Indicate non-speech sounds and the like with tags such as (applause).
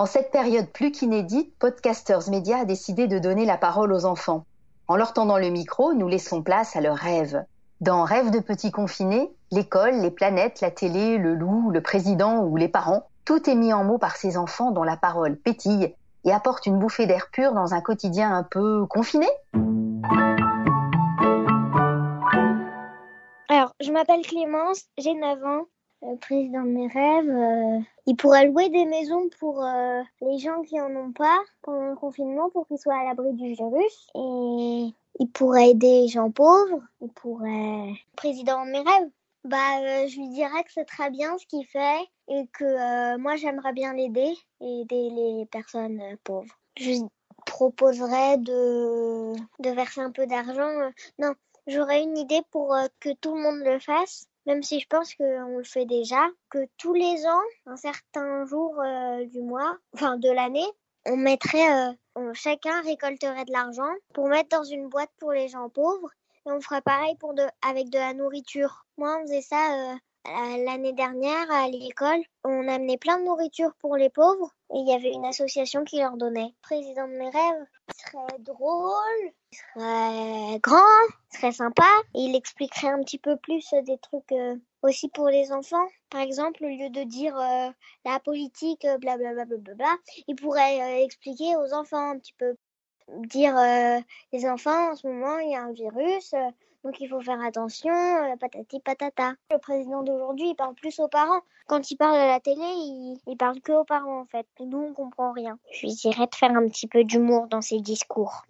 En cette période plus qu'inédite, Podcasters Media a décidé de donner la parole aux enfants. En leur tendant le micro, nous laissons place à leurs rêves. Dans Rêves de petits confinés, l'école, les planètes, la télé, le loup, le président ou les parents, tout est mis en mots par ces enfants dont la parole pétille et apporte une bouffée d'air pur dans un quotidien un peu confiné. Alors, je m'appelle Clémence, j'ai 9 ans le président de mes rêves, euh, il pourrait louer des maisons pour euh, les gens qui en ont pas pendant le confinement pour qu'ils soient à l'abri du virus. Et il pourrait aider les gens pauvres. Il pourrait... Président de mes rêves, bah, euh, je lui dirais que c'est très bien ce qu'il fait et que moi j'aimerais bien l'aider et aider les personnes pauvres. Je proposerais de, de verser un peu d'argent. Non, j'aurais une idée pour que tout le monde le fasse même si je pense qu'on le fait déjà, que tous les ans, un certain jour euh, du mois, (laughs) enfin de l'année, on mettrait, euh, chacun récolterait de l'argent pour mettre dans une boîte pour les gens pauvres et on ferait pareil pour de, avec de la nourriture. Moi, on faisait ça euh, l'année dernière à l'école. On amenait plein de nourriture pour les pauvres et il y avait une association qui leur donnait. Président de mes rêves, serait drôle, il serait grand, serait sympa. Il expliquerait un petit peu plus des trucs euh, aussi pour les enfants. Par exemple, au lieu de dire euh, la politique, blablabla, bla, il pourrait euh, expliquer aux enfants un petit peu. Dire les enfants, en ce moment, il y a un virus, donc il faut faire attention, patati patata. Le président d'aujourd'hui, il parle plus aux parents. Quand il parle à la télé, il, parle que aux parents en fait. Nous, on comprend rien. Je lui dirais de faire un petit peu d'humour dans ses discours.